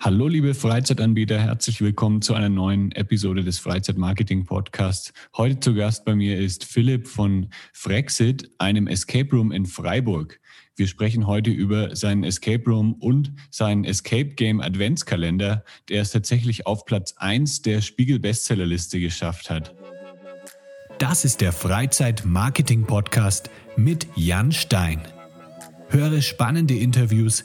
Hallo liebe Freizeitanbieter, herzlich willkommen zu einer neuen Episode des Freizeitmarketing Podcasts. Heute zu Gast bei mir ist Philipp von Frexit, einem Escape Room in Freiburg. Wir sprechen heute über seinen Escape Room und seinen Escape Game Adventskalender, der es tatsächlich auf Platz 1 der Spiegel Bestsellerliste geschafft hat. Das ist der Freizeit-Marketing Podcast mit Jan Stein. Höre spannende Interviews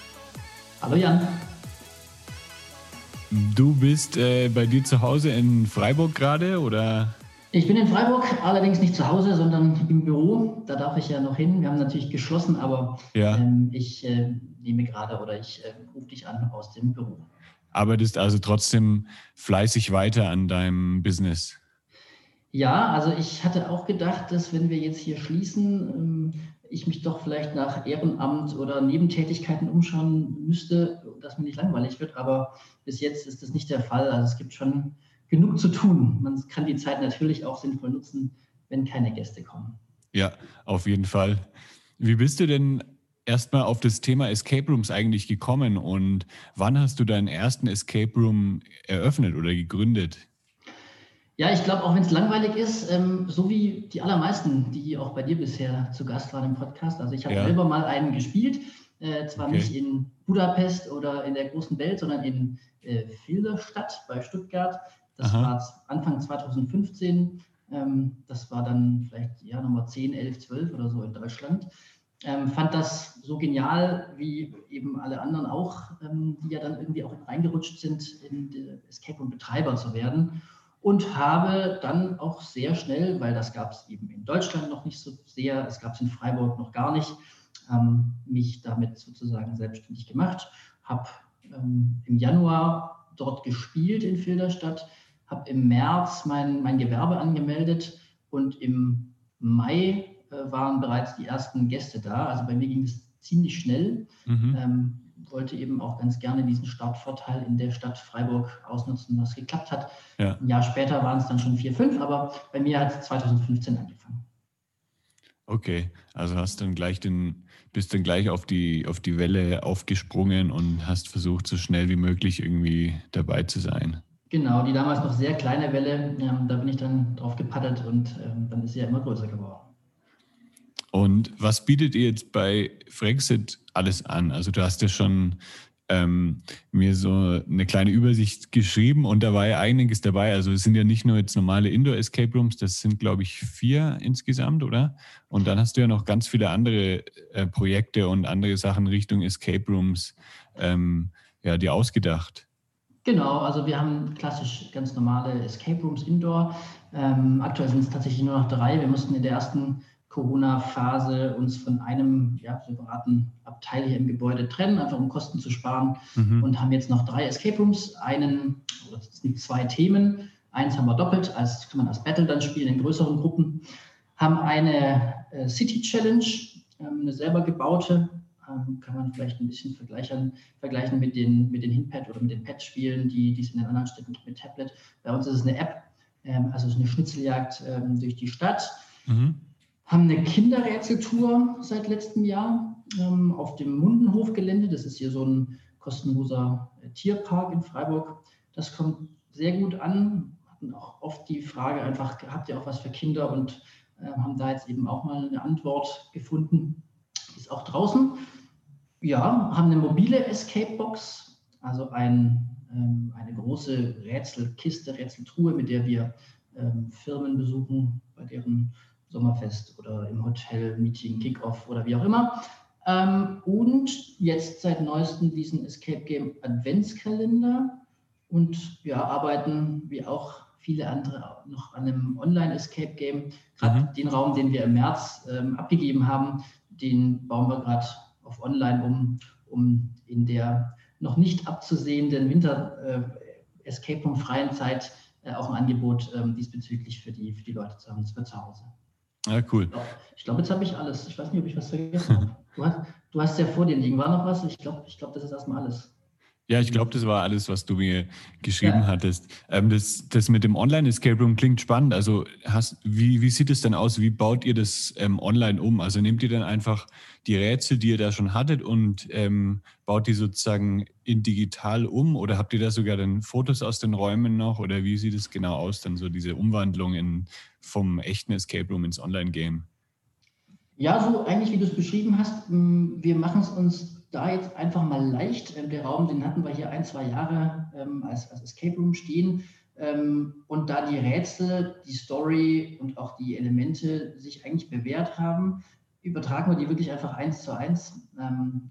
Hallo Jan. Du bist äh, bei dir zu Hause in Freiburg gerade oder? Ich bin in Freiburg, allerdings nicht zu Hause, sondern im Büro. Da darf ich ja noch hin. Wir haben natürlich geschlossen, aber ja. ähm, ich äh, nehme gerade oder ich äh, rufe dich an aus dem Büro. Arbeitest also trotzdem fleißig weiter an deinem Business? Ja, also ich hatte auch gedacht, dass wenn wir jetzt hier schließen, ähm, ich mich doch vielleicht nach Ehrenamt oder Nebentätigkeiten umschauen müsste, dass mir nicht langweilig wird. Aber bis jetzt ist das nicht der Fall. Also es gibt schon genug zu tun. Man kann die Zeit natürlich auch sinnvoll nutzen, wenn keine Gäste kommen. Ja, auf jeden Fall. Wie bist du denn erstmal auf das Thema Escape Rooms eigentlich gekommen und wann hast du deinen ersten Escape Room eröffnet oder gegründet? Ja, ich glaube, auch wenn es langweilig ist, ähm, so wie die allermeisten, die auch bei dir bisher zu Gast waren im Podcast. Also ich habe ja. selber mal einen gespielt, äh, zwar okay. nicht in Budapest oder in der großen Welt, sondern in äh, Filderstadt bei Stuttgart. Das Aha. war Anfang 2015. Ähm, das war dann vielleicht ja Nummer 10, 11, 12 oder so in Deutschland. Ähm, fand das so genial, wie eben alle anderen auch, ähm, die ja dann irgendwie auch reingerutscht sind, in Escape Room Betreiber zu werden und habe dann auch sehr schnell, weil das gab es eben in Deutschland noch nicht so sehr, es gab es in Freiburg noch gar nicht, ähm, mich damit sozusagen selbstständig gemacht, habe ähm, im Januar dort gespielt in Filderstadt, habe im März mein, mein Gewerbe angemeldet und im Mai äh, waren bereits die ersten Gäste da. Also bei mir ging es ziemlich schnell. Mhm. Ähm, wollte eben auch ganz gerne diesen Startvorteil in der Stadt Freiburg ausnutzen, was geklappt hat. Ja. Ein Jahr später waren es dann schon vier, fünf, aber bei mir hat es 2015 angefangen. Okay, also hast dann gleich den, bist dann gleich auf die, auf die Welle aufgesprungen und hast versucht, so schnell wie möglich irgendwie dabei zu sein. Genau, die damals noch sehr kleine Welle, ähm, da bin ich dann drauf gepaddelt und ähm, dann ist sie ja immer größer geworden. Und was bietet ihr jetzt bei Frexit alles an? Also du hast ja schon ähm, mir so eine kleine Übersicht geschrieben und da war ja einiges dabei. Also es sind ja nicht nur jetzt normale Indoor-Escape Rooms, das sind, glaube ich, vier insgesamt, oder? Und dann hast du ja noch ganz viele andere äh, Projekte und andere Sachen Richtung Escape Rooms ähm, ja, dir ausgedacht. Genau, also wir haben klassisch ganz normale Escape Rooms Indoor. Ähm, aktuell sind es tatsächlich nur noch drei. Wir mussten in der ersten Corona-Phase uns von einem ja, separaten Abteil hier im Gebäude trennen, einfach um Kosten zu sparen mhm. und haben jetzt noch drei Escape Rooms. Einen, oder es sind zwei Themen. Eins haben wir doppelt, als kann man als Battle dann spielen in größeren Gruppen. Haben eine äh, City Challenge, ähm, eine selber gebaute, ähm, kann man vielleicht ein bisschen vergleichen, vergleichen mit den, mit den Hinpad oder mit den Pad-Spielen, die, die es in den anderen Städten gibt mit Tablet. Bei uns ist es eine App, ähm, also es ist eine Schnitzeljagd ähm, durch die Stadt. Mhm haben eine Kinderrätseltour seit letztem Jahr ähm, auf dem Mundenhofgelände. Das ist hier so ein kostenloser äh, Tierpark in Freiburg. Das kommt sehr gut an. Hatten auch oft die Frage einfach, habt ihr auch was für Kinder? Und äh, haben da jetzt eben auch mal eine Antwort gefunden. Ist auch draußen. Ja, haben eine mobile Escape Box, also ein, ähm, eine große Rätselkiste, Rätseltruhe, mit der wir ähm, Firmen besuchen, bei deren Sommerfest oder im Hotel, Meeting, Kickoff oder wie auch immer. Ähm, und jetzt seit neuestem diesen Escape Game Adventskalender und wir arbeiten wie auch viele andere noch an einem Online-Escape Game. Gerade mhm. den Raum, den wir im März ähm, abgegeben haben, den bauen wir gerade auf Online um, um in der noch nicht abzusehenden Winter-Escape Room freien Zeit auch ein Angebot ähm, diesbezüglich für die, für die Leute zu haben, für zu Hause. Ja, cool. Ich glaube, jetzt habe ich alles. Ich weiß nicht, ob ich was vergessen habe. Du hast, du hast ja vor dir liegen. War noch was? Ich glaube, ich glaub, das ist erstmal alles. Ja, ich glaube, das war alles, was du mir geschrieben ja. hattest. Ähm, das, das mit dem Online-Escape Room klingt spannend. Also hast, wie, wie sieht es denn aus? Wie baut ihr das ähm, online um? Also nehmt ihr dann einfach die Rätsel, die ihr da schon hattet und ähm, baut die sozusagen in digital um? Oder habt ihr da sogar dann Fotos aus den Räumen noch? Oder wie sieht es genau aus, dann so diese Umwandlung in, vom echten Escape Room ins Online-Game? Ja, so eigentlich, wie du es beschrieben hast. Wir machen es uns da jetzt einfach mal leicht. Ähm, der Raum, den hatten wir hier ein, zwei Jahre ähm, als, als Escape Room stehen. Ähm, und da die Rätsel, die Story und auch die Elemente sich eigentlich bewährt haben, übertragen wir die wirklich einfach eins zu eins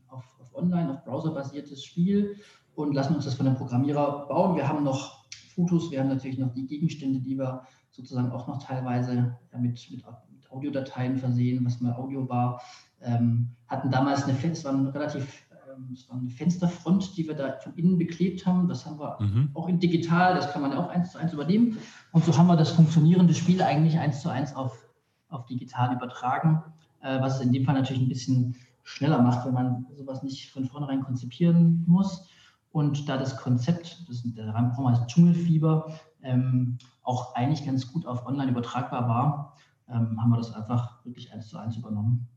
auf, auf online, auf browserbasiertes Spiel und lassen uns das von einem Programmierer bauen. Wir haben noch Fotos, wir haben natürlich noch die Gegenstände, die wir sozusagen auch noch teilweise mit, mit Audiodateien versehen, was mal Audio war ähm, hatten damals eine, es war eine relativ ähm, es war eine Fensterfront, die wir da von innen beklebt haben. Das haben wir mhm. auch in digital, das kann man ja auch eins zu eins übernehmen. Und so haben wir das funktionierende Spiel eigentlich eins zu eins auf, auf digital übertragen, äh, was es in dem Fall natürlich ein bisschen schneller macht, wenn man sowas nicht von vornherein konzipieren muss. Und da das Konzept, das, der Raum heißt Dschungelfieber, ähm, auch eigentlich ganz gut auf online übertragbar war, ähm, haben wir das einfach wirklich eins zu eins übernommen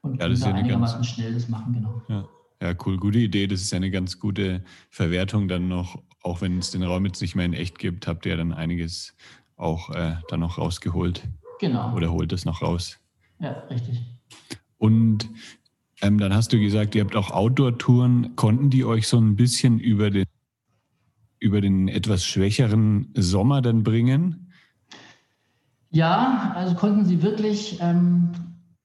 und ja, das ist ja einigermaßen ganz, schnell das machen, genau. Ja. ja, cool, gute Idee. Das ist ja eine ganz gute Verwertung dann noch, auch wenn es den Raum jetzt nicht mehr in echt gibt, habt ihr ja dann einiges auch äh, dann noch rausgeholt. Genau. Oder holt es noch raus. Ja, richtig. Und ähm, dann hast du gesagt, ihr habt auch Outdoor-Touren. Konnten die euch so ein bisschen über den, über den etwas schwächeren Sommer dann bringen? Ja, also konnten sie wirklich. Ähm,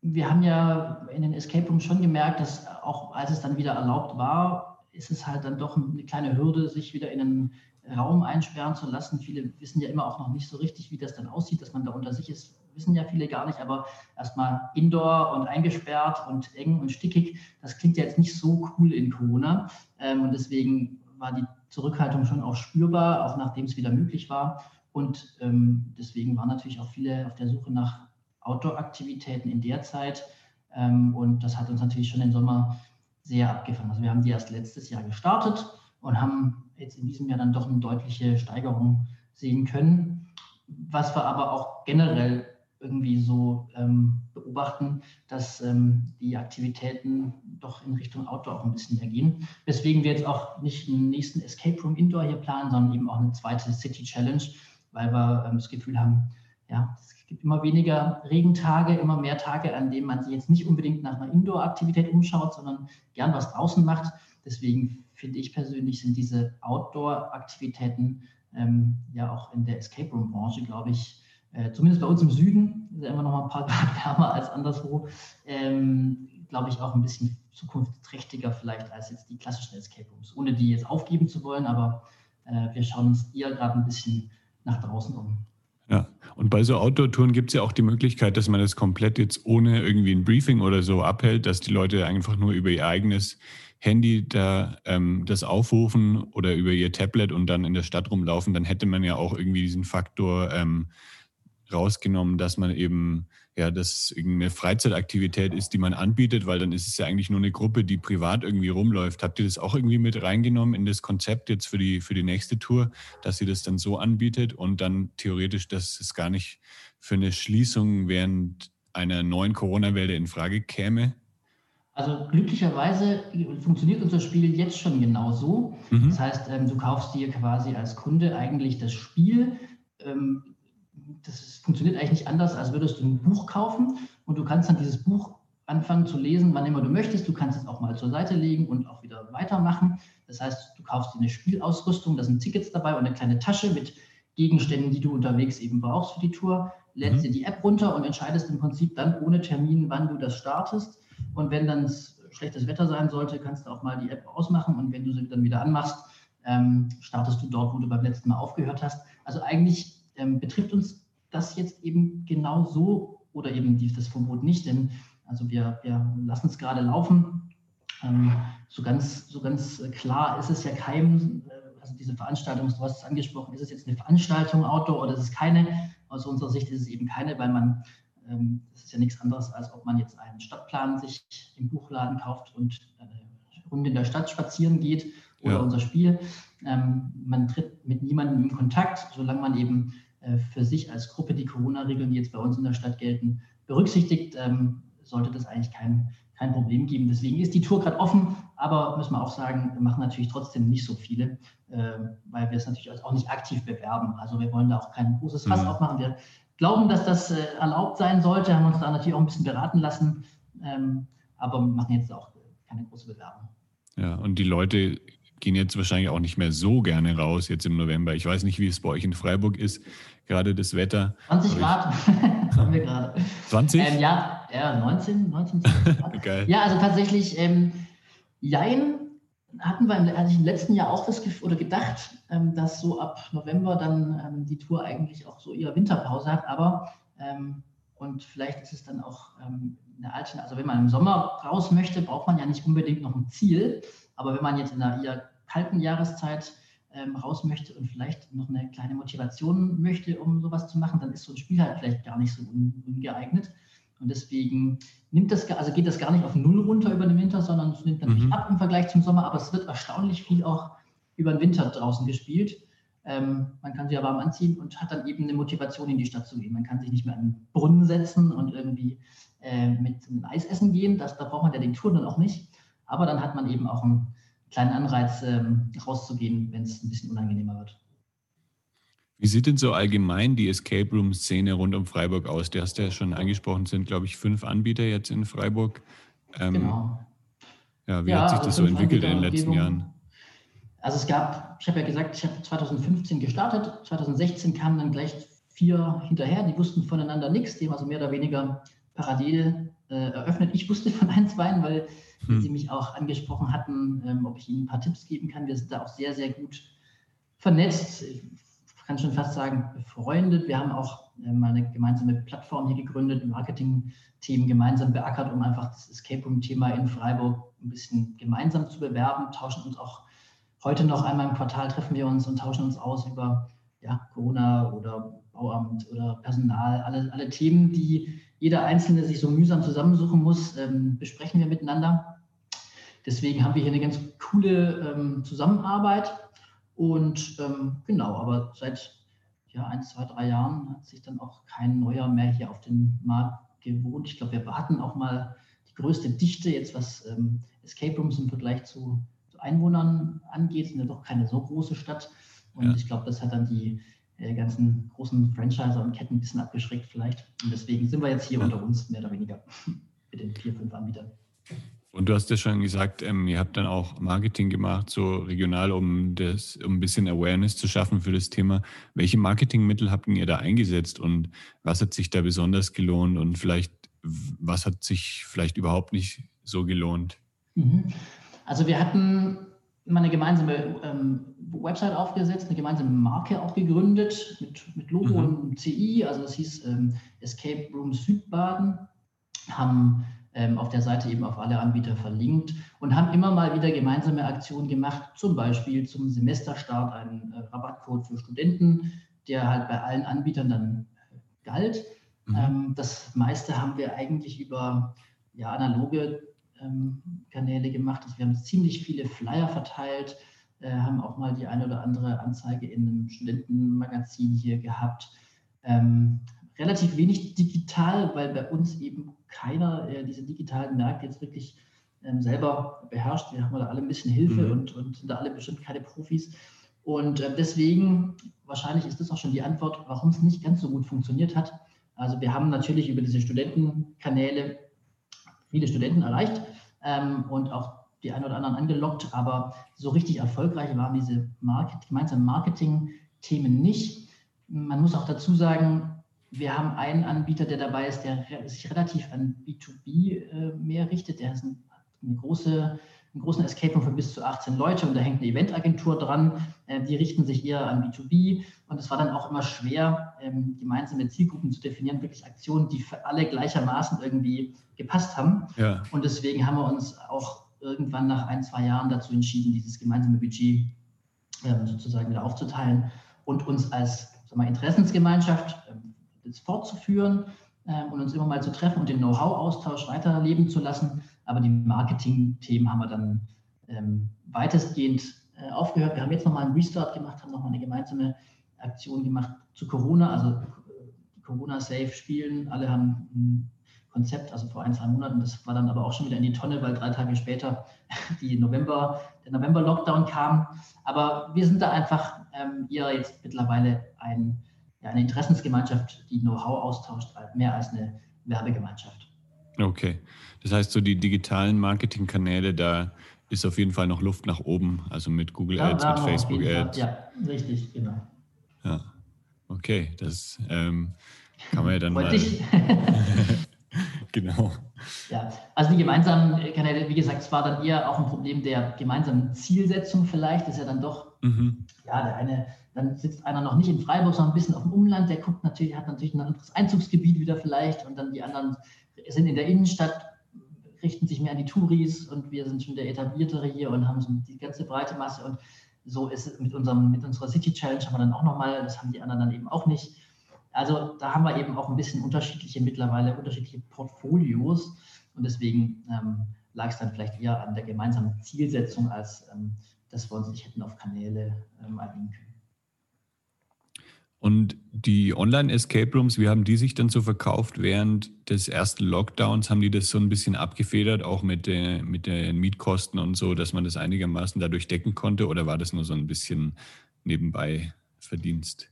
wir haben ja in den Escape Rooms schon gemerkt, dass auch als es dann wieder erlaubt war, ist es halt dann doch eine kleine Hürde, sich wieder in einen Raum einsperren zu lassen. Viele wissen ja immer auch noch nicht so richtig, wie das dann aussieht, dass man da unter sich ist, wissen ja viele gar nicht, aber erstmal indoor und eingesperrt und eng und stickig, das klingt ja jetzt nicht so cool in Corona. Ähm, und deswegen war die Zurückhaltung schon auch spürbar, auch nachdem es wieder möglich war. Und ähm, deswegen waren natürlich auch viele auf der Suche nach Outdoor-Aktivitäten in der Zeit. Ähm, und das hat uns natürlich schon den Sommer sehr abgefangen. Also wir haben die erst letztes Jahr gestartet und haben jetzt in diesem Jahr dann doch eine deutliche Steigerung sehen können. Was wir aber auch generell irgendwie so ähm, beobachten, dass ähm, die Aktivitäten doch in Richtung Outdoor auch ein bisschen mehr gehen. Weswegen wir jetzt auch nicht einen nächsten Escape Room Indoor hier planen, sondern eben auch eine zweite City Challenge, weil wir ähm, das Gefühl haben, ja, es gibt immer weniger Regentage, immer mehr Tage, an denen man sich jetzt nicht unbedingt nach einer Indoor-Aktivität umschaut, sondern gern was draußen macht. Deswegen finde ich persönlich, sind diese Outdoor-Aktivitäten ähm, ja auch in der Escape Room-Branche, glaube ich, äh, zumindest bei uns im Süden, ist ja immer noch mal ein paar Grad wärmer als anderswo, ähm, glaube ich, auch ein bisschen zukunftsträchtiger vielleicht als jetzt die klassischen Escape Rooms, ohne die jetzt aufgeben zu wollen, aber äh, wir schauen uns eher gerade ein bisschen nach draußen um. Ja, und bei so Outdoor-Touren gibt es ja auch die Möglichkeit, dass man das komplett jetzt ohne irgendwie ein Briefing oder so abhält, dass die Leute einfach nur über ihr eigenes Handy da ähm, das aufrufen oder über ihr Tablet und dann in der Stadt rumlaufen. Dann hätte man ja auch irgendwie diesen Faktor ähm, rausgenommen, dass man eben ja, das irgendeine Freizeitaktivität ist, die man anbietet, weil dann ist es ja eigentlich nur eine Gruppe, die privat irgendwie rumläuft. Habt ihr das auch irgendwie mit reingenommen in das Konzept jetzt für die, für die nächste Tour, dass ihr das dann so anbietet und dann theoretisch, dass es gar nicht für eine Schließung während einer neuen Corona-Welle in Frage käme? Also glücklicherweise funktioniert unser Spiel jetzt schon genauso. Mhm. Das heißt, ähm, du kaufst dir quasi als Kunde eigentlich das Spiel. Das funktioniert eigentlich nicht anders, als würdest du ein Buch kaufen und du kannst dann dieses Buch anfangen zu lesen, wann immer du möchtest. Du kannst es auch mal zur Seite legen und auch wieder weitermachen. Das heißt, du kaufst dir eine Spielausrüstung, da sind Tickets dabei und eine kleine Tasche mit Gegenständen, die du unterwegs eben brauchst für die Tour. Lädst mhm. dir die App runter und entscheidest im Prinzip dann ohne Termin, wann du das startest. Und wenn dann schlechtes Wetter sein sollte, kannst du auch mal die App ausmachen und wenn du sie dann wieder anmachst, ähm, startest du dort, wo du beim letzten Mal aufgehört hast. Also eigentlich ähm, betrifft uns das jetzt eben genau so oder eben das Verbot nicht, denn also wir, wir lassen es gerade laufen, Ähm, so, ganz, so ganz klar ist es ja keinem, äh, also diese Veranstaltung, du hast es angesprochen, ist es jetzt eine Veranstaltung Outdoor oder ist es keine? Aus unserer Sicht ist es eben keine, weil man, ähm, das ist ja nichts anderes, als ob man jetzt einen Stadtplan sich im Buchladen kauft und eine Runde in der Stadt spazieren geht oder ja. unser Spiel. Ähm, man tritt mit niemandem in Kontakt, solange man eben äh, für sich als Gruppe die Corona-Regeln, die jetzt bei uns in der Stadt gelten, berücksichtigt, ähm, sollte das eigentlich kein, kein Problem geben. Deswegen ist die Tour gerade offen, aber müssen wir auch sagen, wir machen natürlich trotzdem nicht so viele, äh, weil wir es natürlich auch nicht aktiv bewerben. Also wir wollen da auch kein großes Fass mhm. aufmachen. Wir glauben, dass das äh, erlaubt sein sollte, haben uns da natürlich auch ein bisschen beraten lassen, ähm, aber machen jetzt auch keine große Bewerbung. Ja, und die Leute gehen jetzt wahrscheinlich auch nicht mehr so gerne raus jetzt im November. Ich weiß nicht, wie es bei euch in Freiburg ist, gerade das Wetter. 20 Grad haben wir gerade. 20? Ähm, ja, ja, 19, 19, 20 Grad. Geil. Ja, also tatsächlich, ähm, Jein hatten wir im, im letzten Jahr auch das Gefühl oder gedacht, ähm, dass so ab November dann ähm, die Tour eigentlich auch so ihre Winterpause hat, aber ähm, und vielleicht ist es dann auch ähm, eine Alternative, also wenn man im Sommer raus möchte, braucht man ja nicht unbedingt noch ein Ziel, aber wenn man jetzt in einer eher kalten Jahreszeit ähm, raus möchte und vielleicht noch eine kleine Motivation möchte, um sowas zu machen, dann ist so ein Spiel halt vielleicht gar nicht so un ungeeignet. Und deswegen nimmt das, also geht das gar nicht auf Null runter über den Winter, sondern es nimmt natürlich mhm. ab im Vergleich zum Sommer, aber es wird erstaunlich viel auch über den Winter draußen gespielt. Ähm, man kann sich ja warm anziehen und hat dann eben eine Motivation, in die Stadt zu gehen. Man kann sich nicht mehr an den Brunnen setzen und irgendwie äh, mit einem Eis essen gehen. Das, da braucht man ja den Touren dann auch nicht. Aber dann hat man eben auch einen kleinen Anreiz, ähm, rauszugehen, wenn es ein bisschen unangenehmer wird. Wie sieht denn so allgemein die Escape Room-Szene rund um Freiburg aus? Du hast ja schon angesprochen, sind, glaube ich, fünf Anbieter jetzt in Freiburg. Ähm, genau. Ja, wie ja, hat sich das so entwickelt in den letzten Jahren? Also es gab, ich habe ja gesagt, ich habe 2015 gestartet, 2016 kamen dann gleich vier hinterher, die wussten voneinander nichts, die haben also mehr oder weniger parallel äh, eröffnet. Ich wusste von ein, zwei, weil hm. sie mich auch angesprochen hatten, ähm, ob ich ihnen ein paar Tipps geben kann. Wir sind da auch sehr, sehr gut vernetzt. Ich kann schon fast sagen, befreundet. Wir haben auch äh, mal eine gemeinsame Plattform hier gegründet, Marketing-Themen gemeinsam beackert, um einfach das Escape Room-Thema in Freiburg ein bisschen gemeinsam zu bewerben, tauschen uns auch heute noch einmal im Quartal treffen wir uns und tauschen uns aus über ja, Corona oder Bauamt oder Personal, alle, alle Themen, die jeder Einzelne sich so mühsam zusammensuchen muss, ähm, besprechen wir miteinander. Deswegen haben wir hier eine ganz coole ähm, Zusammenarbeit. Und ähm, genau, aber seit ja, ein, zwei, drei Jahren hat sich dann auch kein neuer mehr hier auf den Markt gewohnt. Ich glaube, wir hatten auch mal die größte Dichte, jetzt was ähm, Escape Rooms im Vergleich zu, zu Einwohnern angeht. Es ist ja doch keine so große Stadt. Und ja. ich glaube, das hat dann die äh, ganzen großen Franchiser und Ketten ein bisschen abgeschreckt vielleicht. Und deswegen sind wir jetzt hier ja. unter uns, mehr oder weniger, mit den vier, fünf Anbietern. Und du hast ja schon gesagt, ähm, ihr habt dann auch Marketing gemacht, so regional, um das, um ein bisschen Awareness zu schaffen für das Thema. Welche Marketingmittel habt ihr da eingesetzt und was hat sich da besonders gelohnt und vielleicht, was hat sich vielleicht überhaupt nicht so gelohnt? Mhm. Also wir hatten mal eine gemeinsame ähm, Website aufgesetzt, eine gemeinsame Marke auch gegründet mit, mit Logo mhm. und CI, also das hieß ähm, Escape Room Südbaden, haben auf der Seite eben auf alle Anbieter verlinkt und haben immer mal wieder gemeinsame Aktionen gemacht, zum Beispiel zum Semesterstart einen äh, Rabattcode für Studenten, der halt bei allen Anbietern dann äh, galt. Mhm. Ähm, das meiste haben wir eigentlich über ja, analoge ähm, Kanäle gemacht. Also wir haben ziemlich viele Flyer verteilt, äh, haben auch mal die eine oder andere Anzeige in einem Studentenmagazin hier gehabt. Ähm, relativ wenig digital, weil bei uns eben keiner äh, diese digitalen Märkte jetzt wirklich ähm, selber beherrscht. Wir haben da alle ein bisschen Hilfe mhm. und, und sind da alle bestimmt keine Profis. Und äh, deswegen, wahrscheinlich ist das auch schon die Antwort, warum es nicht ganz so gut funktioniert hat. Also wir haben natürlich über diese Studentenkanäle viele Studenten erreicht ähm, und auch die ein oder anderen angelockt, aber so richtig erfolgreich waren diese Market, gemeinsamen Marketing-Themen nicht. Man muss auch dazu sagen, wir haben einen Anbieter, der dabei ist, der sich relativ an B2B äh, mehr richtet. Der hat eine große, einen großen Escape Room für bis zu 18 Leute und da hängt eine Eventagentur dran. Äh, die richten sich eher an B2B und es war dann auch immer schwer, ähm, gemeinsame Zielgruppen zu definieren, wirklich Aktionen, die für alle gleichermaßen irgendwie gepasst haben. Ja. Und deswegen haben wir uns auch irgendwann nach ein, zwei Jahren dazu entschieden, dieses gemeinsame Budget ähm, sozusagen wieder aufzuteilen und uns als mal, Interessensgemeinschaft das fortzuführen ähm, und uns immer mal zu treffen und den Know-how-Austausch weiterleben zu lassen. Aber die Marketing-Themen haben wir dann ähm, weitestgehend äh, aufgehört. Wir haben jetzt nochmal einen Restart gemacht, haben nochmal eine gemeinsame Aktion gemacht zu Corona, also äh, Corona-Safe spielen. Alle haben ein Konzept, also vor ein, zwei Monaten. Das war dann aber auch schon wieder in die Tonne, weil drei Tage später die November, der November-Lockdown kam. Aber wir sind da einfach ähm, hier jetzt mittlerweile ein, ja, eine Interessensgemeinschaft, die Know-how austauscht, mehr als eine Werbegemeinschaft. Okay. Das heißt, so die digitalen Marketingkanäle, da ist auf jeden Fall noch Luft nach oben, also mit Google ja, Ads, mit Facebook Ads. Ja, richtig, genau. Ja, okay, das ähm, kann man ja dann mal. genau. Ja, also die gemeinsamen Kanäle, wie gesagt, es war dann eher auch ein Problem der gemeinsamen Zielsetzung vielleicht, das ist ja dann doch, mhm. ja, der eine, dann sitzt einer noch nicht in Freiburg, sondern ein bisschen auf dem Umland, der guckt natürlich, hat natürlich ein anderes Einzugsgebiet wieder vielleicht und dann die anderen sind in der Innenstadt, richten sich mehr an die Touris und wir sind schon der etabliertere hier und haben so die ganze breite Masse und so ist es mit, unserem, mit unserer City Challenge haben wir dann auch nochmal, das haben die anderen dann eben auch nicht. Also da haben wir eben auch ein bisschen unterschiedliche mittlerweile, unterschiedliche Portfolios und deswegen ähm, lag es dann vielleicht eher an der gemeinsamen Zielsetzung, als ähm, dass wir uns nicht hätten auf Kanäle ähm, einigen können. Und die Online-Escape Rooms, wie haben die sich dann so verkauft während des ersten Lockdowns? Haben die das so ein bisschen abgefedert, auch mit, der, mit den Mietkosten und so, dass man das einigermaßen dadurch decken konnte? Oder war das nur so ein bisschen nebenbei Verdienst?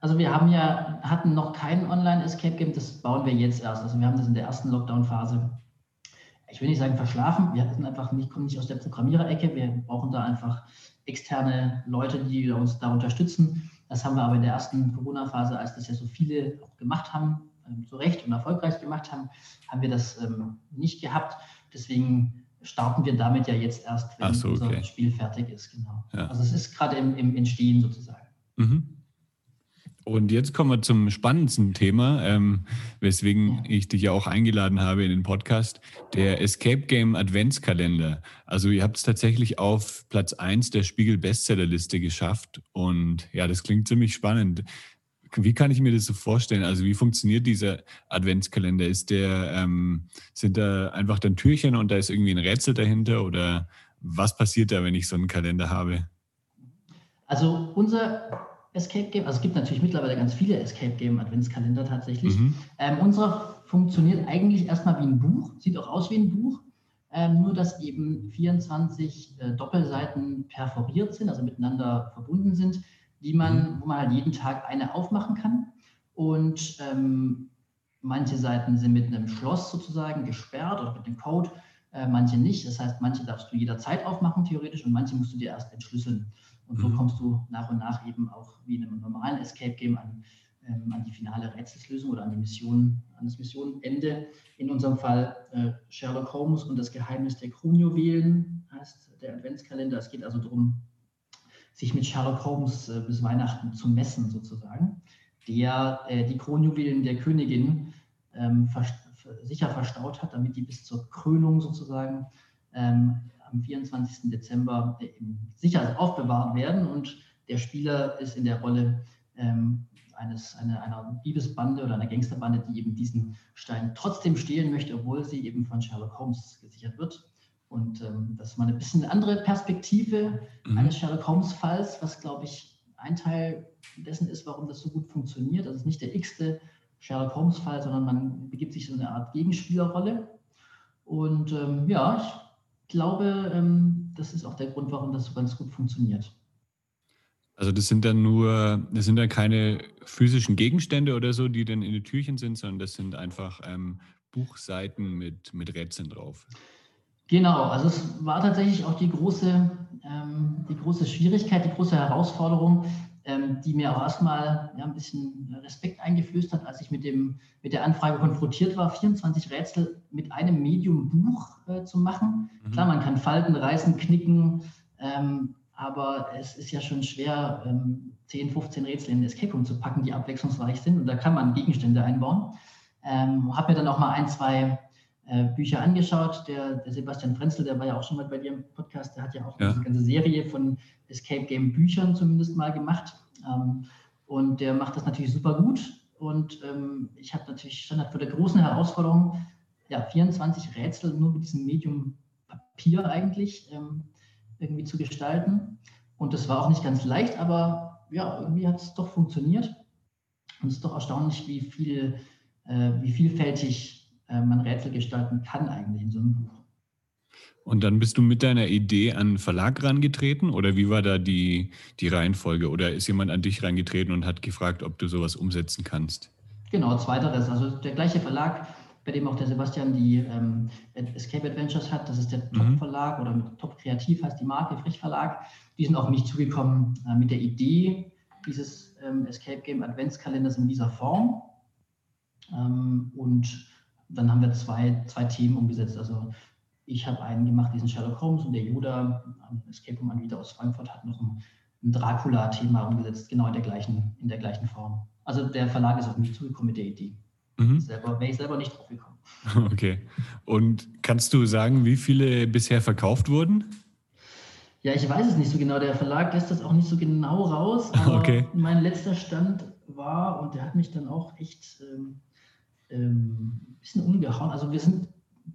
Also wir haben ja, hatten noch keinen Online-Escape Game, das bauen wir jetzt erst. Also wir haben das in der ersten Lockdown-Phase, ich will nicht sagen verschlafen, wir sind einfach nicht, kommen nicht aus der Programmiererecke, wir brauchen da einfach externe Leute, die uns da unterstützen. Das haben wir aber in der ersten Corona-Phase, als das ja so viele auch gemacht haben, ähm, zu Recht und erfolgreich gemacht haben, haben wir das ähm, nicht gehabt. Deswegen starten wir damit ja jetzt erst, wenn so, okay. unser Spiel fertig ist. Genau. Ja. Also es ist gerade im, im Entstehen sozusagen. Mhm. Und jetzt kommen wir zum spannendsten Thema, ähm, weswegen ich dich ja auch eingeladen habe in den Podcast, der Escape Game Adventskalender. Also ihr habt es tatsächlich auf Platz 1 der Spiegel Bestsellerliste geschafft und ja, das klingt ziemlich spannend. Wie kann ich mir das so vorstellen? Also wie funktioniert dieser Adventskalender? Ist der, ähm, sind da einfach dann Türchen und da ist irgendwie ein Rätsel dahinter oder was passiert da, wenn ich so einen Kalender habe? Also unser Escape Game. Also es gibt natürlich mittlerweile ganz viele Escape Game Adventskalender tatsächlich. Mhm. Ähm, unserer funktioniert eigentlich erstmal wie ein Buch, sieht auch aus wie ein Buch, ähm, nur dass eben 24 äh, Doppelseiten perforiert sind, also miteinander verbunden sind, die man, mhm. wo man halt jeden Tag eine aufmachen kann. Und ähm, manche Seiten sind mit einem Schloss sozusagen gesperrt oder mit einem Code, äh, manche nicht. Das heißt, manche darfst du jederzeit aufmachen, theoretisch, und manche musst du dir erst entschlüsseln. Und so mhm. kommst du nach und nach eben auch wie in einem normalen Escape Game an, ähm, an die finale Rätselslösung oder an die Mission, an das Missionenende. In unserem Fall äh, Sherlock Holmes und das Geheimnis der Kronjuwelen heißt der Adventskalender. Es geht also darum, sich mit Sherlock Holmes äh, bis Weihnachten zu messen sozusagen, der äh, die Kronjuwelen der Königin ähm, vers sicher verstaut hat, damit die bis zur Krönung sozusagen ähm, am 24. Dezember äh, sicher aufbewahrt werden und der Spieler ist in der Rolle ähm, eines, eine, einer Diebesbande oder einer Gangsterbande, die eben diesen Stein trotzdem stehlen möchte, obwohl sie eben von Sherlock Holmes gesichert wird. Und ähm, das ist mal ein bisschen eine andere Perspektive mhm. eines Sherlock Holmes-Falls, was, glaube ich, ein Teil dessen ist, warum das so gut funktioniert. Das ist nicht der x-te Sherlock Holmes-Fall, sondern man begibt sich so eine Art Gegenspielerrolle. Und ähm, ja, ich glaube, ähm, das ist auch der Grund, warum das so ganz gut funktioniert. Also das sind dann nur, das sind dann keine physischen Gegenstände oder so, die dann in den Türchen sind, sondern das sind einfach ähm, Buchseiten mit, mit Rätseln drauf. Genau, also es war tatsächlich auch die große, ähm, die große Schwierigkeit, die große Herausforderung, die mir auch erstmal ja, ein bisschen Respekt eingeflößt hat, als ich mit, dem, mit der Anfrage konfrontiert war, 24 Rätsel mit einem Medium Buch äh, zu machen. Mhm. Klar, man kann falten, reißen, knicken, ähm, aber es ist ja schon schwer, ähm, 10, 15 Rätsel in Escape Room zu packen, die abwechslungsreich sind und da kann man Gegenstände einbauen. Ähm, habe mir dann auch mal ein, zwei äh, Bücher angeschaut. Der, der, Sebastian Frenzel, der war ja auch schon mal bei dir im Podcast, der hat ja auch ja. eine ganze Serie von Escape Game Büchern zumindest mal gemacht. Ähm, und der macht das natürlich super gut. Und ähm, ich habe natürlich stand vor der großen Herausforderung, ja, 24 Rätsel nur mit diesem Medium Papier eigentlich ähm, irgendwie zu gestalten. Und das war auch nicht ganz leicht, aber ja, irgendwie hat es doch funktioniert. Und es ist doch erstaunlich, wie viel, äh, wie vielfältig man Rätsel gestalten kann eigentlich in so einem Buch. Und dann bist du mit deiner Idee an den Verlag rangetreten oder wie war da die, die Reihenfolge? Oder ist jemand an dich rangetreten und hat gefragt, ob du sowas umsetzen kannst? Genau, zweiteres. Also der gleiche Verlag, bei dem auch der Sebastian die ähm, Escape Adventures hat, das ist der mhm. Top Verlag oder mit Top Kreativ heißt die Marke, Frisch Verlag. Die sind auf mich zugekommen äh, mit der Idee dieses ähm, Escape Game Adventskalenders in dieser Form. Ähm, und dann haben wir zwei, zwei Themen umgesetzt. Also ich habe einen gemacht, diesen Sherlock Holmes und der Yoda, ein Escape Room Anbieter aus Frankfurt, hat noch ein, ein Dracula-Thema umgesetzt, genau in der, gleichen, in der gleichen Form. Also der Verlag ist auf mich zugekommen mit der Idee. Mhm. Selber, wäre ich selber nicht drauf gekommen. Okay. Und kannst du sagen, wie viele bisher verkauft wurden? Ja, ich weiß es nicht so genau. Der Verlag lässt das auch nicht so genau raus. Aber okay. mein letzter Stand war, und der hat mich dann auch echt ähm, ähm, ein bisschen umgehauen. Also wir sind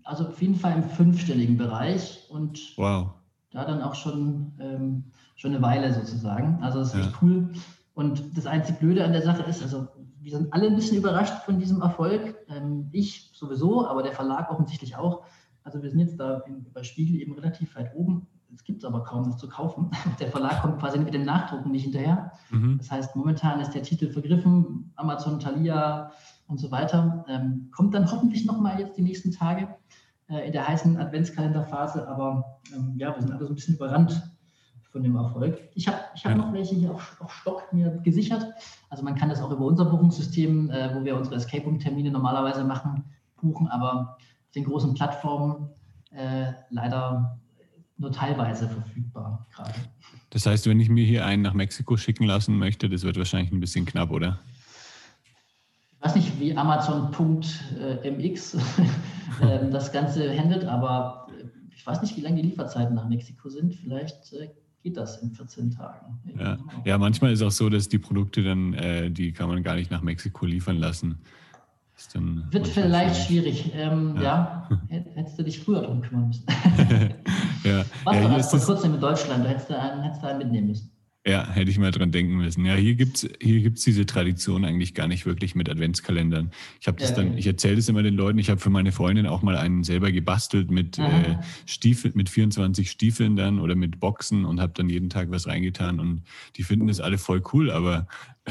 also auf jeden Fall im fünfstelligen Bereich und wow. da dann auch schon, ähm, schon eine Weile sozusagen. Also das ist ja. echt cool. Und das einzig Blöde an der Sache ist, also wir sind alle ein bisschen überrascht von diesem Erfolg. Ähm, ich sowieso, aber der Verlag offensichtlich auch. Also wir sind jetzt da in, bei Spiegel eben relativ weit oben. Es gibt aber kaum noch zu kaufen. Der Verlag kommt quasi mit dem Nachdrucken nicht hinterher. Mhm. Das heißt, momentan ist der Titel vergriffen. Amazon, Thalia, und so weiter. Ähm, kommt dann hoffentlich nochmal jetzt die nächsten Tage äh, in der heißen Adventskalenderphase, aber ähm, ja, wir sind alle so ein bisschen überrannt von dem Erfolg. Ich habe ich hab ja. noch welche hier auf, auf, Stock mir gesichert. Also man kann das auch über unser Buchungssystem, äh, wo wir unsere Escape Room-Termine normalerweise machen, buchen, aber auf den großen Plattformen äh, leider nur teilweise verfügbar gerade. Das heißt, wenn ich mir hier einen nach Mexiko schicken lassen möchte, das wird wahrscheinlich ein bisschen knapp, oder? Weiß nicht, wie Amazon.mx ähm, das Ganze handelt, aber äh, ich weiß nicht, wie lange die Lieferzeiten nach Mexiko sind. Vielleicht äh, geht das in 14 Tagen. Ja. ja, manchmal ist auch so, dass die Produkte dann, äh, die kann man gar nicht nach Mexiko liefern lassen. Wird vielleicht schwierig. Ähm, ja. ja. hättest du dich früher darum kümmern müssen. ja. Was ja, war vor kurzem in Deutschland? Da hättest du einen, hättest du einen mitnehmen müssen. Ja, hätte ich mal dran denken müssen. Ja, hier gibt's hier gibt's diese Tradition eigentlich gar nicht wirklich mit Adventskalendern. Ich habe das ja, dann, ich erzähle das immer den Leuten. Ich habe für meine Freundin auch mal einen selber gebastelt mit äh, Stiefel, mit 24 Stiefeln dann oder mit Boxen und habe dann jeden Tag was reingetan und die finden das alle voll cool, aber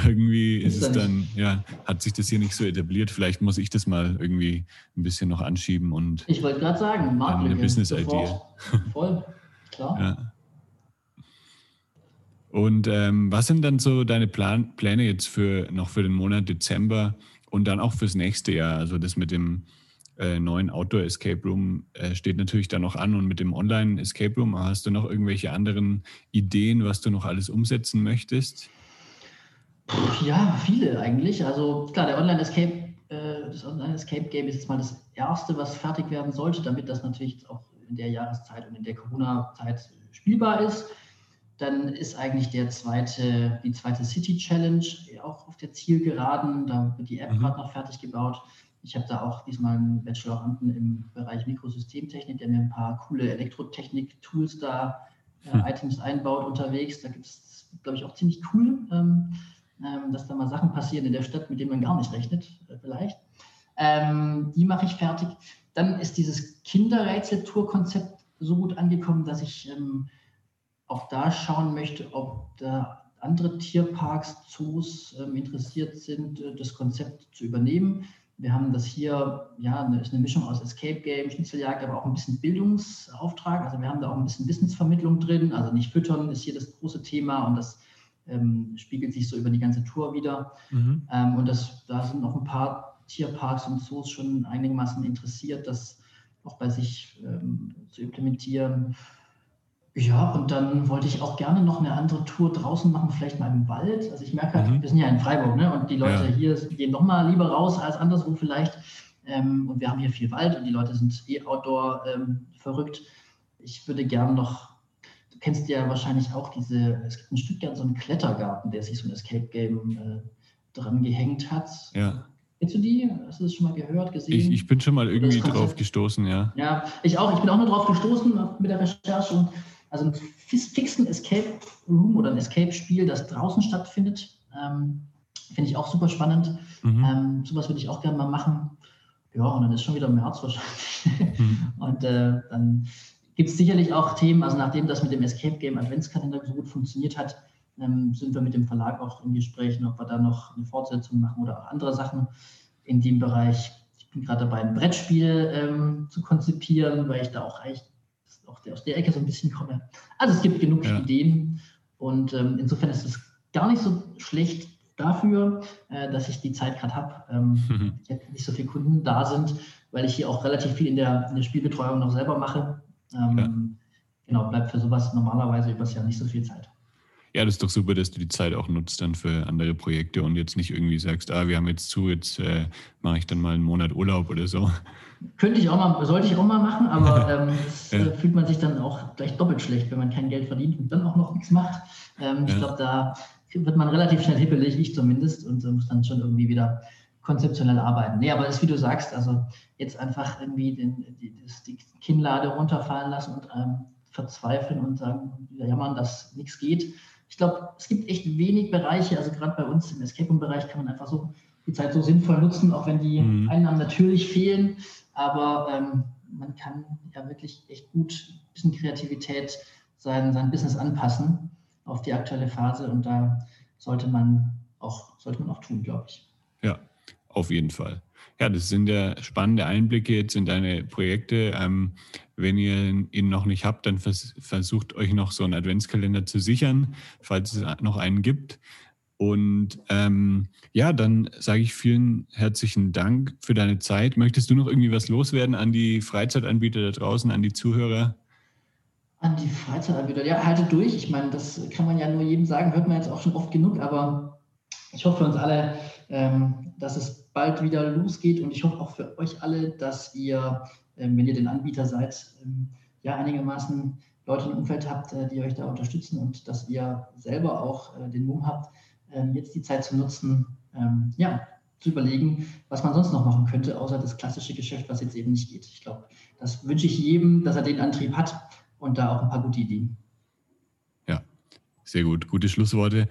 irgendwie ist, ist es dann, ja, hat sich das hier nicht so etabliert. Vielleicht muss ich das mal irgendwie ein bisschen noch anschieben und. Ich wollte gerade sagen, Marketing. Eine Business-Idee. Voll, klar. Ja. Und ähm, was sind dann so deine Plan Pläne jetzt für noch für den Monat Dezember und dann auch fürs nächste Jahr? Also das mit dem äh, neuen Outdoor Escape Room äh, steht natürlich da noch an und mit dem Online Escape Room hast du noch irgendwelche anderen Ideen, was du noch alles umsetzen möchtest? Ja, viele eigentlich. Also klar, der Online Escape, äh, das Online Escape Game ist jetzt mal das erste, was fertig werden sollte, damit das natürlich auch in der Jahreszeit und in der Corona-Zeit spielbar ist. Dann ist eigentlich der zweite, die zweite City Challenge auch auf der Zielgeraden. Da wird die App mhm. gerade noch fertig gebaut. Ich habe da auch diesmal einen Bacheloranden im Bereich Mikrosystemtechnik, der mir ein paar coole Elektrotechnik-Tools da, äh, mhm. Items einbaut unterwegs. Da gibt es, glaube ich, auch ziemlich cool, ähm, ähm, dass da mal Sachen passieren in der Stadt, mit denen man gar nicht rechnet, äh, vielleicht. Ähm, die mache ich fertig. Dann ist dieses Kinderrätsel-Tour-Konzept so gut angekommen, dass ich ähm, auch da schauen möchte, ob da andere Tierparks, Zoos ähm, interessiert sind, äh, das Konzept zu übernehmen. Wir haben das hier, ja, eine, ist eine Mischung aus Escape Game, Schnitzeljagd, aber auch ein bisschen Bildungsauftrag. Also wir haben da auch ein bisschen Wissensvermittlung drin. Also nicht füttern ist hier das große Thema und das ähm, spiegelt sich so über die ganze Tour wieder. Mhm. Ähm, und das, da sind noch ein paar Tierparks und Zoos schon einigermaßen interessiert, das auch bei sich ähm, zu implementieren. Ja, und dann wollte ich auch gerne noch eine andere Tour draußen machen, vielleicht mal im Wald. Also ich merke halt, mhm. wir sind ja in Freiburg, ne? Und die Leute ja. hier gehen noch mal lieber raus als anderswo vielleicht. Ähm, und wir haben hier viel Wald und die Leute sind eh outdoor ähm, verrückt. Ich würde gern noch, du kennst ja wahrscheinlich auch diese, es gibt in Stuttgart so einen Klettergarten, der sich so ein Escape Game äh, dran gehängt hat. Ja. Kennst du die? Hast du das schon mal gehört, gesehen? Ich, ich bin schon mal irgendwie drauf gestoßen, ja. Ja, ich auch. Ich bin auch nur drauf gestoßen mit der Recherche. Und also einen fixen Escape Room oder ein Escape-Spiel, das draußen stattfindet, ähm, finde ich auch super spannend. Mhm. Ähm, sowas würde ich auch gerne mal machen. Ja, und dann ist schon wieder März wahrscheinlich. Mhm. Und äh, dann gibt es sicherlich auch Themen, also nachdem das mit dem Escape Game Adventskalender so gut funktioniert hat, ähm, sind wir mit dem Verlag auch in Gesprächen, ob wir da noch eine Fortsetzung machen oder auch andere Sachen in dem Bereich. Ich bin gerade dabei, ein Brettspiel ähm, zu konzipieren, weil ich da auch eigentlich auch aus der Ecke so ein bisschen komme. Also es gibt genug ja. Ideen und ähm, insofern ist es gar nicht so schlecht dafür, äh, dass ich die Zeit gerade habe, ähm, mhm. nicht so viele Kunden da sind, weil ich hier auch relativ viel in der, in der Spielbetreuung noch selber mache. Ähm, ja. Genau, bleibt für sowas normalerweise übers Jahr nicht so viel Zeit. Ja, das ist doch super, dass du die Zeit auch nutzt dann für andere Projekte und jetzt nicht irgendwie sagst, ah, wir haben jetzt zu, jetzt äh, mache ich dann mal einen Monat Urlaub oder so. Könnte ich auch mal, sollte ich auch mal machen, aber ähm, ja. äh, fühlt man sich dann auch gleich doppelt schlecht, wenn man kein Geld verdient und dann auch noch nichts macht. Ähm, ja. Ich glaube, da wird man relativ schnell hippelig, ich zumindest, und äh, muss dann schon irgendwie wieder konzeptionell arbeiten. Nee, aber das, wie du sagst, also jetzt einfach irgendwie den, die, das, die Kinnlade runterfallen lassen und ähm, verzweifeln und sagen, jammern, dass nichts geht ich glaube, es gibt echt wenig Bereiche, also gerade bei uns im Escape Room-Bereich kann man einfach so die Zeit so sinnvoll nutzen, auch wenn die mhm. Einnahmen natürlich fehlen. Aber ähm, man kann ja wirklich echt gut ein bisschen Kreativität sein, sein Business anpassen auf die aktuelle Phase und da sollte man auch, sollte man auch tun, glaube ich. Ja, auf jeden Fall. Ja, das sind ja spannende Einblicke jetzt in deine Projekte. Ähm, wenn ihr ihn noch nicht habt, dann vers versucht euch noch so einen Adventskalender zu sichern, falls es noch einen gibt. Und ähm, ja, dann sage ich vielen herzlichen Dank für deine Zeit. Möchtest du noch irgendwie was loswerden an die Freizeitanbieter da draußen, an die Zuhörer? An die Freizeitanbieter, ja, haltet durch. Ich meine, das kann man ja nur jedem sagen, hört man jetzt auch schon oft genug, aber ich hoffe für uns alle, ähm, dass es bald wieder losgeht und ich hoffe auch für euch alle, dass ihr, ähm, wenn ihr den Anbieter seid, ähm, ja einigermaßen Leute im Umfeld habt, äh, die euch da unterstützen und dass ihr selber auch äh, den Mumm habt, ähm, jetzt die Zeit zu nutzen, ja, zu überlegen, was man sonst noch machen könnte, außer das klassische Geschäft, was jetzt eben nicht geht. Ich glaube, das wünsche ich jedem, dass er den Antrieb hat und da auch ein paar gute Ideen. Ja, sehr gut. Gute Schlussworte.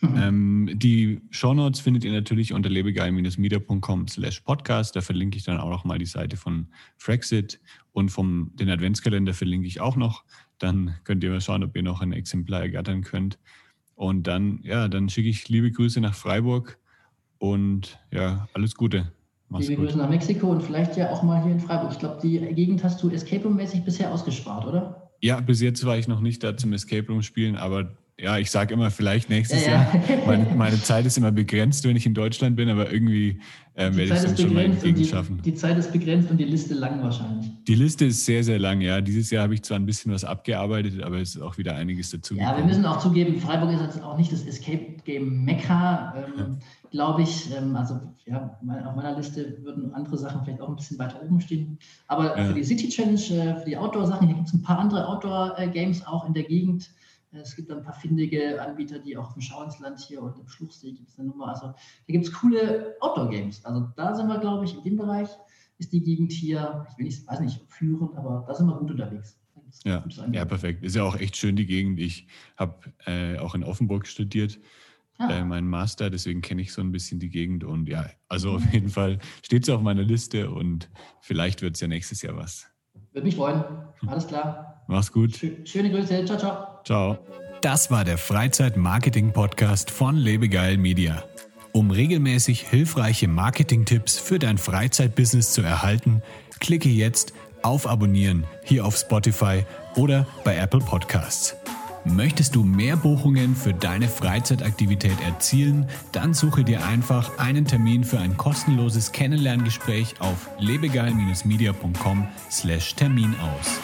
Mhm. Ähm, die Shownotes findet ihr natürlich unter lebegeil-media.com slash podcast. Da verlinke ich dann auch noch mal die Seite von Frexit und vom den Adventskalender verlinke ich auch noch. Dann könnt ihr mal schauen, ob ihr noch ein Exemplar ergattern könnt. Und dann, ja, dann schicke ich liebe Grüße nach Freiburg und ja, alles Gute. Mach's liebe gut. Grüße nach Mexiko und vielleicht ja auch mal hier in Freiburg. Ich glaube, die Gegend hast du Escape Room-mäßig bisher ausgespart, oder? Ja, bis jetzt war ich noch nicht da zum Escape Room spielen, aber ja, ich sage immer vielleicht nächstes ja, ja. Jahr. Meine, meine, Zeit ist immer begrenzt, wenn ich in Deutschland bin, aber irgendwie ähm, werde ich es dann schon mal entgegen schaffen. Die Zeit ist begrenzt und die Liste lang wahrscheinlich. Die Liste ist sehr, sehr lang, ja. Dieses Jahr habe ich zwar ein bisschen was abgearbeitet, aber es ist auch wieder einiges dazu. Ja, gekommen. wir müssen auch zugeben, Freiburg ist jetzt auch nicht das Escape Game Mekka, ähm, ja. glaube ich. Ähm, also ja, auf meiner Liste würden andere Sachen vielleicht auch ein bisschen weiter oben stehen. Aber für die City Challenge, äh, für die Outdoor-Sachen, hier gibt es ein paar andere Outdoor-Games äh, auch in der Gegend. Es gibt ein paar findige Anbieter, die auch auf dem Schauinsland hier und im Schluchsee gibt es eine Nummer. Also da gibt es coole Outdoor-Games. Also da sind wir, glaube ich, in dem Bereich ist die Gegend hier, ich will nicht, weiß nicht, führend, aber da sind wir gut unterwegs. Ja, ja, perfekt. Ist ja auch echt schön die Gegend. Ich habe äh, auch in Offenburg studiert, ah. äh, meinen Master, deswegen kenne ich so ein bisschen die Gegend und ja, also auf jeden Fall steht es auf meiner Liste und vielleicht wird es ja nächstes Jahr was. Würde mich freuen. Alles klar. Mach's gut. Schöne Grüße. Ciao, ciao. Ciao. Das war der Freizeit-Marketing-Podcast von Lebegeil Media. Um regelmäßig hilfreiche Marketing-Tipps für dein Freizeitbusiness zu erhalten, klicke jetzt auf Abonnieren hier auf Spotify oder bei Apple Podcasts. Möchtest du mehr Buchungen für deine Freizeitaktivität erzielen? Dann suche dir einfach einen Termin für ein kostenloses Kennenlerngespräch auf lebegeil-media.com/termin aus.